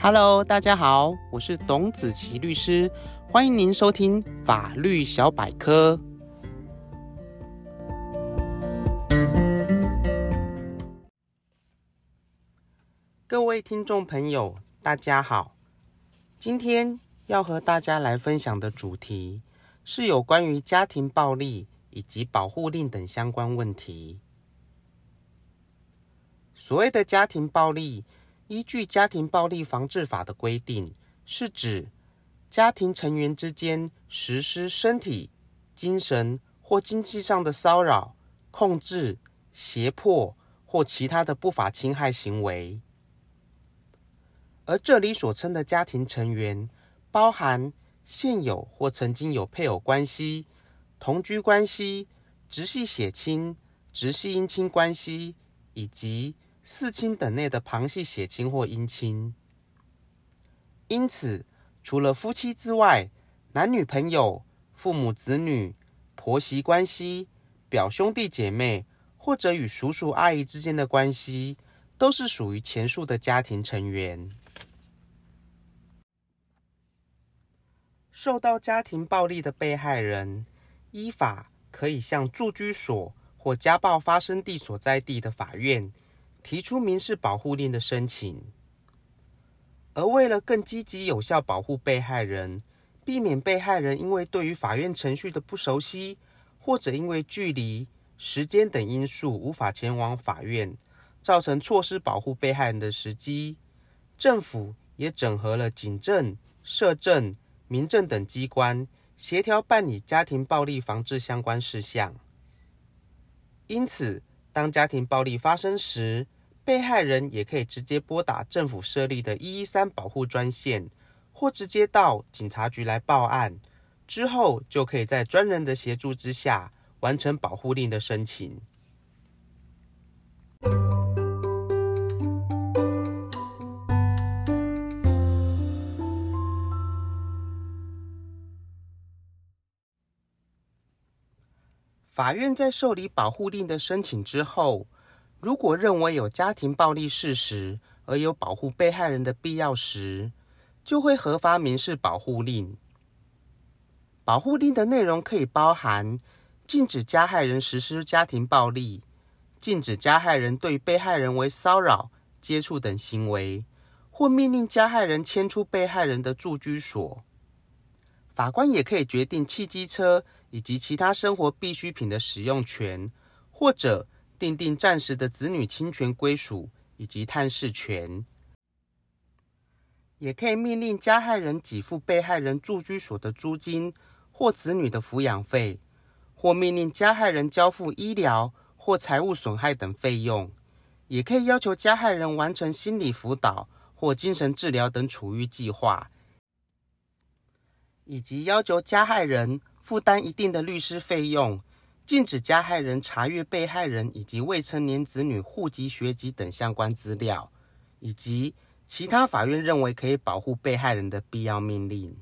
Hello，大家好，我是董子琪律师，欢迎您收听法律小百科。各位听众朋友，大家好，今天要和大家来分享的主题是有关于家庭暴力以及保护令等相关问题。所谓的家庭暴力，依据《家庭暴力防治法》的规定，是指家庭成员之间实施身体、精神或经济上的骚扰、控制、胁迫或其他的不法侵害行为。而这里所称的家庭成员，包含现有或曾经有配偶关系、同居关系、直系血亲、直系姻亲关系，以及四亲等内的旁系血亲或姻亲，因此，除了夫妻之外，男女朋友、父母子女、婆媳关系、表兄弟姐妹，或者与叔叔阿姨之间的关系，都是属于前述的家庭成员。受到家庭暴力的被害人，依法可以向住居所或家暴发生地所在地的法院，提出民事保护令的申请，而为了更积极有效保护被害人，避免被害人因为对于法院程序的不熟悉，或者因为距离、时间等因素无法前往法院，造成错失保护被害人的时机，政府也整合了警政、社政、民政等机关，协调办理家庭暴力防治相关事项。因此，当家庭暴力发生时，被害人也可以直接拨打政府设立的一一三保护专线，或直接到警察局来报案，之后就可以在专人的协助之下完成保护令的申请。法院在受理保护令的申请之后，如果认为有家庭暴力事实而有保护被害人的必要时，就会核发民事保护令。保护令的内容可以包含禁止加害人实施家庭暴力、禁止加害人对被害人为骚扰、接触等行为，或命令加害人迁出被害人的住居所。法官也可以决定汽机车以及其他生活必需品的使用权，或者订定暂时的子女亲权归属以及探视权。也可以命令加害人给付被害人住居所的租金或子女的抚养费，或命令加害人交付医疗或财物损害等费用。也可以要求加害人完成心理辅导或精神治疗等处遇计划。以及要求加害人负担一定的律师费用，禁止加害人查阅被害人以及未成年子女户籍、学籍等相关资料，以及其他法院认为可以保护被害人的必要命令。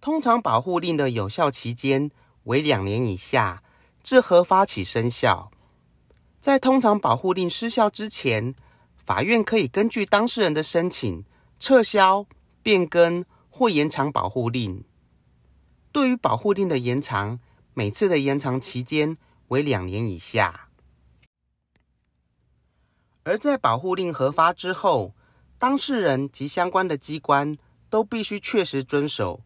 通常保护令的有效期间为两年以下，自核发起生效。在通常保护令失效之前，法院可以根据当事人的申请撤销。变更或延长保护令。对于保护令的延长，每次的延长期间为两年以下。而在保护令核发之后，当事人及相关的机关都必须确实遵守。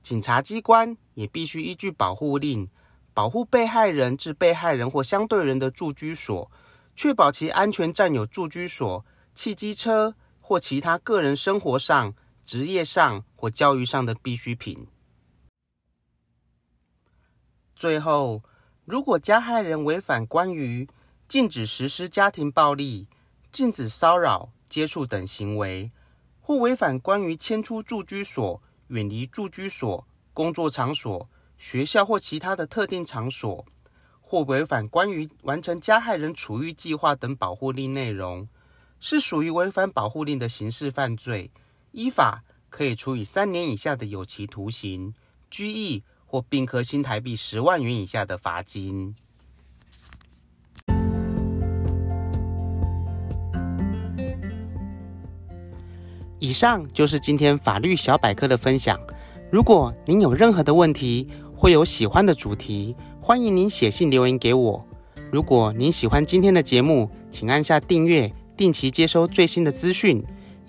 警察机关也必须依据保护令，保护被害人至被害人或相对人的住居所，确保其安全占有住居所、汽机车或其他个人生活上。职业上或教育上的必需品。最后，如果加害人违反关于禁止实施家庭暴力、禁止骚扰、接触等行为，或违反关于迁出住居所、远离住居所、工作场所、学校或其他的特定场所，或违反关于完成加害人处遇计划等保护令内容，是属于违反保护令的刑事犯罪。依法可以处以三年以下的有期徒刑、拘役或并科新台币十万元以下的罚金。以上就是今天法律小百科的分享。如果您有任何的问题，或有喜欢的主题，欢迎您写信留言给我。如果您喜欢今天的节目，请按下订阅，定期接收最新的资讯。